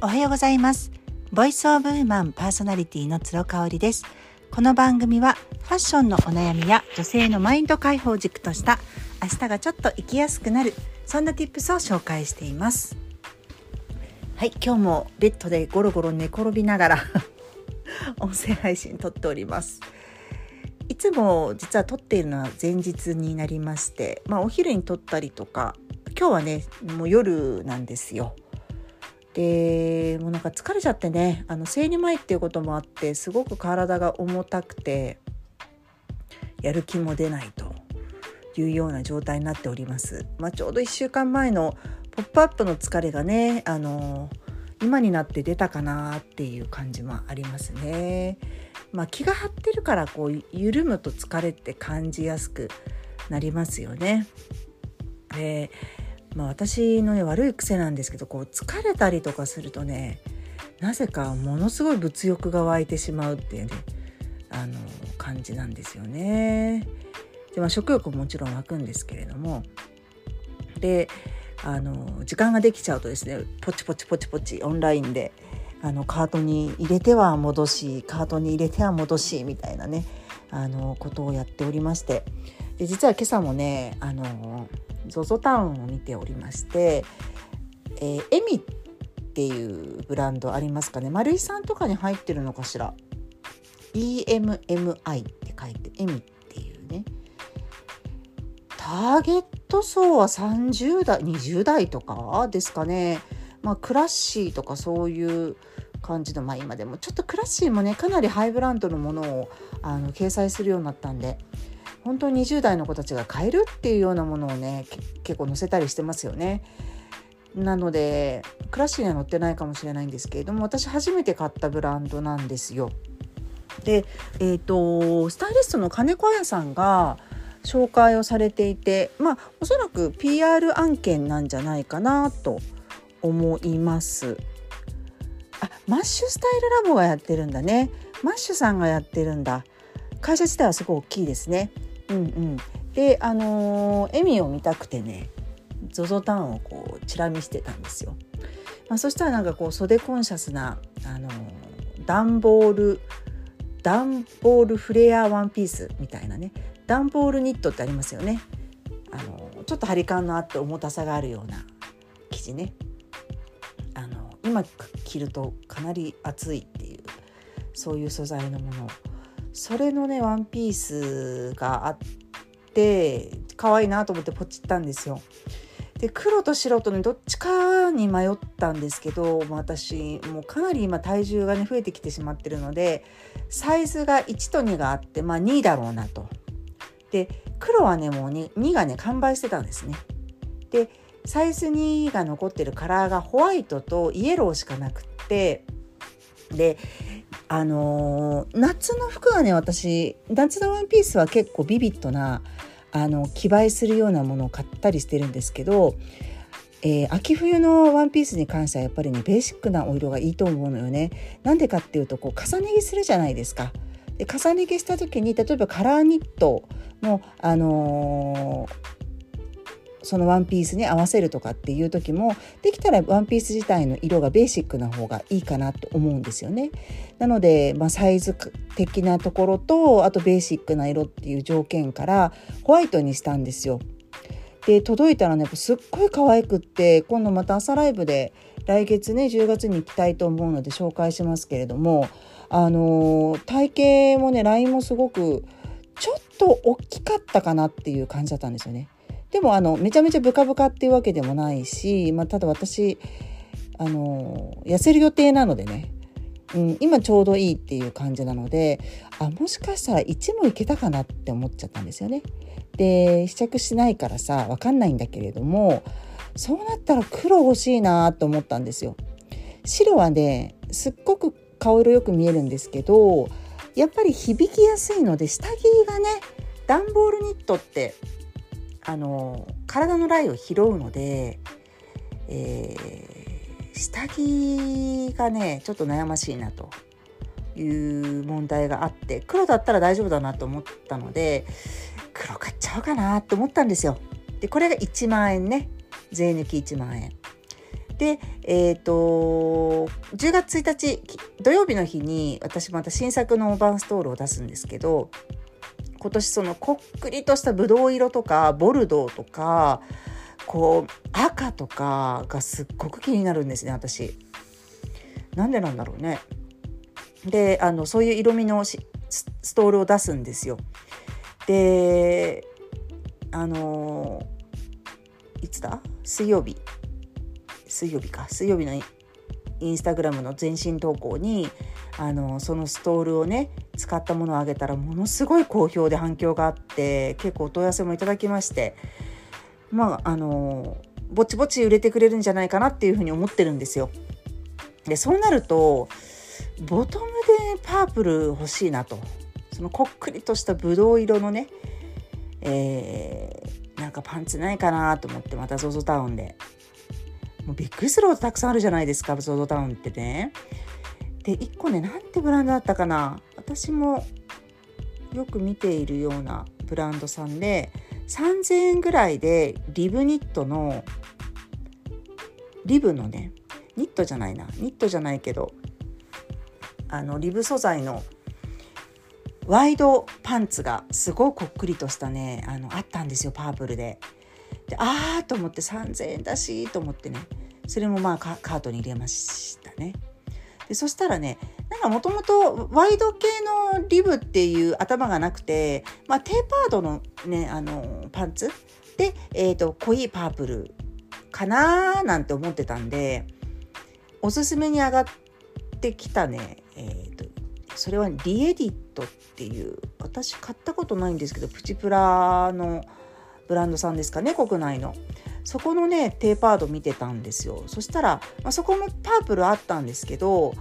おはようございます。ボイスオブウーマンパーソナリティの鶴香織です。この番組はファッションのお悩みや女性のマインド解放軸とした明日がちょっと生きやすくなるそんな tips を紹介しています。はい今日もベッドでゴロゴロ寝転びながら 音声配信撮っております。いつも実は撮っているのは前日になりまして、まあ、お昼に撮ったりとか今日はねもう夜なんですよ。でもうなんか疲れちゃってねあの生理前っていうこともあってすごく体が重たくてやる気も出ないというような状態になっております。まあ、ちょうど1週間前のポップアップの疲れがねあの今になって出たかなっていう感じもありますね。まあ、気が張ってるからこう緩むと疲れって感じやすくなりますよね。でまあ、私のね悪い癖なんですけどこう疲れたりとかするとねなぜかものすごい物欲が湧いてしまうっていうねあの感じなんですよね。で、まあ、食欲ももちろん湧くんですけれどもであの時間ができちゃうとですねポチポチポチポチオンラインであのカートに入れては戻しカートに入れては戻しみたいなねあのことをやっておりましてで実は今朝もねあの ZOZO タウンを見ておりまして、えー、エミっていうブランドありますかね。丸井さんとかに入ってるのかしら。EMMI って書いてエミっていうね。ターゲット層は30代20代とかですかね。まあクラッシーとかそういう感じのまあ今でもちょっとクラッシーもねかなりハイブランドのものをあの掲載するようになったんで本当に20代の子たちが買えるっていうようなものをね結構載せたりしてますよね。なのでクラッシーには載ってないかもしれないんですけれども私初めて買ったブランドなんですよ。で、えーと、スタイリストの金子彩さんが紹介をされていてまあおそらく PR 案件なんじゃないかなと思います。あマッシュスタイルラボがやってるんだね。マッシュさんがやってるんだ。会社自体はすごい大きいですね。うんうん、であのー、エミを見たくてね ZOZO タウンをこうチラ見してたんですよ。まあ、そしたらなんかこう袖コンシャスな、あのー、段ボール段ボールフレアワンピースみたいなね段ボールニットってありますよね。あのー、ちょっと張り感のあって重たさがあるような生地ね。あの今着るとかなり厚いっていうそういう素材のものそれのねワンピースがあって可愛いなと思ってポチったんですよ。で黒と白とねどっちかに迷ったんですけど私もうかなり今体重がね増えてきてしまってるのでサイズが1と2があってまあ2だろうなと。で黒はねもう 2, 2がね完売してたんですね。でサイズ2が残ってるカラーがホワイトとイエローしかなくってであのー、夏の服はね私夏のワンピースは結構ビビッドなあの着映えするようなものを買ったりしてるんですけど、えー、秋冬のワンピースに関してはやっぱりねベーシックなお色がいいと思うのよね。なんでかっていうとこう重ね着するじゃないですか。で重ね着した時に例えばカラーニットの、あのーそのワンピースに合わせるとかっていう時もできたらワンピース自体の色がベーシックな方がいいかなと思うんですよね。なので、まあ、サイズ的なところとあとベーシックな色っていう条件からホワイトにしたんですよ。で届いたらねすっごい可愛くって今度また朝ライブで来月ね10月に行きたいと思うので紹介しますけれどもあのー、体型もねラインもすごくちょっと大きかったかなっていう感じだったんですよね。でもあのめちゃめちゃブカブカっていうわけでもないし、まあ、ただ私あの痩せる予定なのでね、うん、今ちょうどいいっていう感じなのであもしかしたら1もいけたかなって思っちゃったんですよね。で試着しないからさ分かんないんだけれどもそうなったら黒欲しいなと思ったんですよ。白はねすっごく顔色よく見えるんですけどやっぱり響きやすいので下着がね段ボールニットってあの体のライを拾うので、えー、下着がねちょっと悩ましいなという問題があって黒だったら大丈夫だなと思ったので黒買っちゃおうかなと思ったんですよ。でこれが1万円ね税抜き1万円。で、え、ー、と、10月1日土曜日の日に私また新作のバンストールを出すんですけど、今年そのこっくりとしたブドウ色とかボルドーとかこう赤とかがすっごく気になるんですね私。なんでなんだろうね。であのそういう色味のストールを出すんですよ。であのいつだ？水曜日水曜日か水曜日のインスタグラムの全身投稿にあのそのストールをね使ったものをあげたらものすごい好評で反響があって結構お問い合わせもいただきましてまああのぼちぼち売れてくれるんじゃないかなっていうふうに思ってるんですよ。でそうなるとボトムでパープル欲しいなとそのこっくりとしたブドウ色のね、えー、なんかパンツないかなと思ってまた ZOZO タウンでもうビッグスローたくさんあるじゃないですか ZOZO タウンってね。で1個ねなんてブランドだったかな。私もよく見ているようなブランドさんで3000円ぐらいでリブニットのリブのねニットじゃないな。ニットじゃないけどあのリブ素材のワイドパンツがすごいこっくりとしたねあのあったんですよパープルで。であーと思って3,000円だしと思ってね。それもまあカートに入れましたね。でそしたらねなんかもともとワイド系のリブっていう頭がなくて、まあ、テーパードのねあのパンツ？で、えーと、濃いパープルかなーなんて思ってたんでおすすめに上がってきたね、えーと、それはリエディットっていう私買ったことないんですけどプチプラのブランドさんですかね国内の。そこのねテーパード見てたんですよそしたら、まあ、そこもパープルあったんですけど、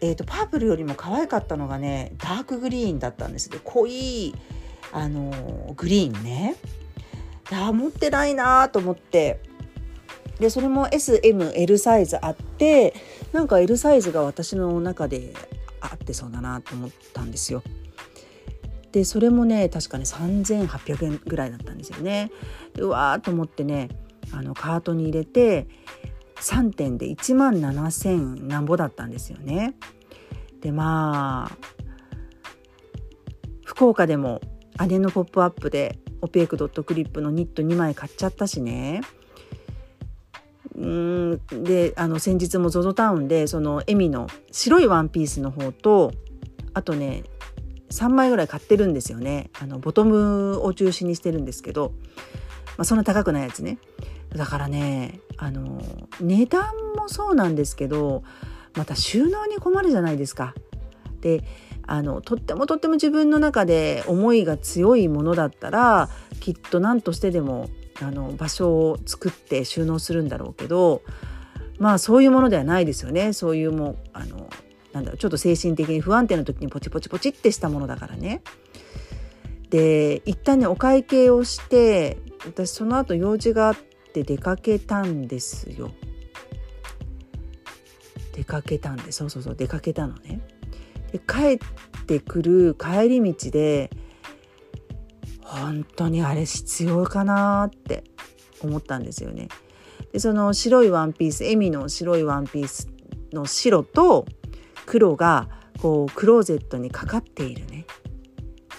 えーと、パープルよりも可愛かったのがねダークグリーンだったんですで濃いあのー、グリーンねあ持ってないなと思ってでそれも SML サイズあってなんか L サイズが私の中であってそうだなと思ったんですよ。でそれもね確かね3800円ぐらいだったんですよね。でうわーと思ってねあのカートに入れて3点で1万7,000なんぼだったんですよね。でまあ福岡でも姉の「ポップアップでオペークドットクリップのニット2枚買っちゃったしね。うんであの先日も ZOZO タウンでそのエミの白いワンピースの方とあとね3枚ぐらい買ってるんですよねあのボトムを中心にしてるんですけど、まあ、そんな高くないやつねだからねあの値段もそうなんですけどまた収納に困るじゃないですか。であのとってもとっても自分の中で思いが強いものだったらきっと何としてでもあの場所を作って収納するんだろうけどまあそういうものではないですよねそういうもうあのなんだろうちょっと精神的に不安定な時にポチポチポチってしたものだからね。で一旦ねお会計をして私その後用事があってって出かけたんですよ。出かけたんでそうそうそう出かけたのね。で帰ってくる帰り道で本当にあれ必要かなって思ったんですよね。でその白いワンピースエミの白いワンピースの白と黒がこうクローゼットにかかっているね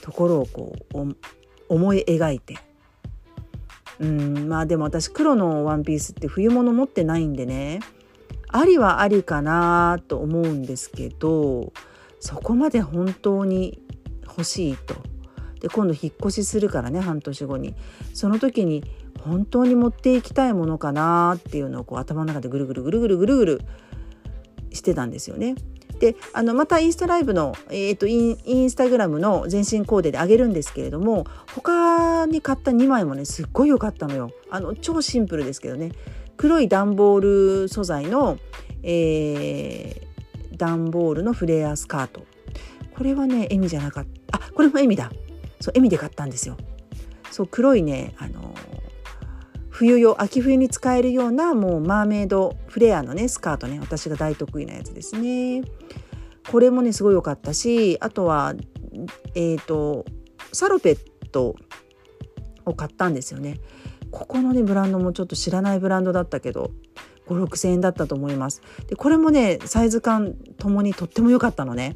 ところをこう思い描いてうんまあでも私黒のワンピースって冬物持ってないんでねありはありかなと思うんですけどそこまで本当に欲しいと。で今度引っ越しするからね半年後にその時に本当に持っていきたいものかなっていうのをこう頭の中でぐるぐるぐるぐるぐるぐるしてたんですよね。であのまたインスタライブの、えーと、インスタグラムの全身コーデであげるんですけれども他に買った2枚もねすっごい良かったのよ。あの超シンプルですけどね。黒い段ボール素材の、えー、段ボールのフレアスカート。これはねエミじゃなかった。あこれもエミだ。そうエミで買ったんですよ。そう黒いねあの冬用秋冬に使えるようなもうマーメイドフレアのねスカートね私が大得意なやつですねこれもねすごい良かったしあとはえっ、ー、とサロペットを買ったんですよねここのねブランドもちょっと知らないブランドだったけど5 6,000円だったと思います。でこれもねサイズ感ともにとっても良かったのね。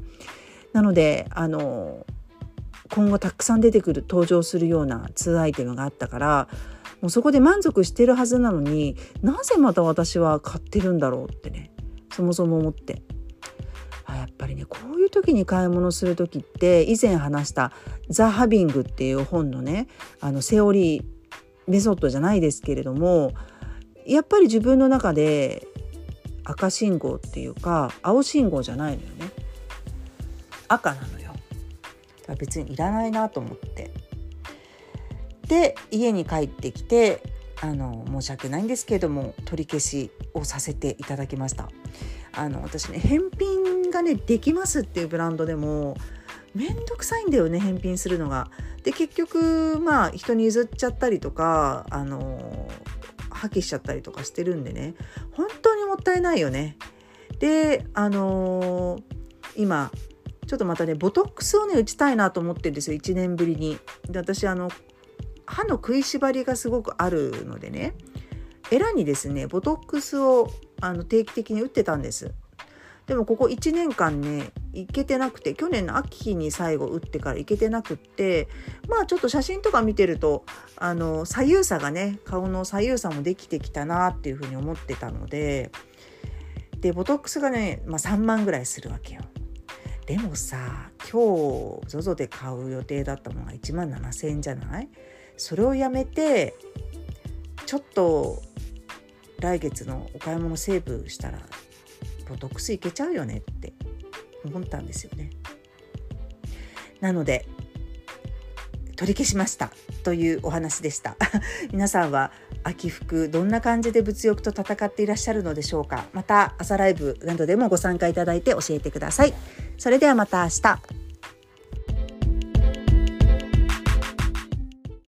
なのであの今後たくさん出てくる登場するような2アイテムがあったからもうそこで満足してるはずなのになぜまた私は買ってるんだろうってねそもそも思って。あやっぱりねこういう時に買い物する時って以前話した「ザ・ハビング」っていう本のねあのセオリーメソッドじゃないですけれどもやっぱり自分の中で赤信号っていうか青信号じゃないのよね。赤なのよ。別にいらないなと思って。で家に帰ってきてあの申し訳ないんですけれども取り消しをさせていただきました。あの私ね返品がねできますっていうブランドでもめんどくさいんだよね返品するのが。で結局まあ人に譲っちゃったりとかあの破棄しちゃったりとかしてるんでね本当にもったいないよね。であの、今ちょっとまたねボトックスをね打ちたいなと思ってるんですよ1年ぶりに。で私あの歯の食いしばりがすごくあるのでねエラにですねボトックスをあの定期的に打ってたんですでもここ1年間ね行けてなくて去年の秋に最後打ってから行けてなくってまあちょっと写真とか見てるとあの左右差がね顔の左右差もできてきたなっていうふうに思ってたのででボトックスがね、まあ、3万ぐらいするわけよ。でもさ今日 ZOZO で買う予定だったものが1万7,000円じゃない？それをやめてちょっと来月のお買い物セーブしたらボトックスいけちゃうよねって思ったんですよね。なので取り消しましたというお話でした。皆さんは秋服どんな感じで物欲と戦っていらっしゃるのでしょうか。また朝ライブなどでもご参加いただいて教えてください。それではまた明日。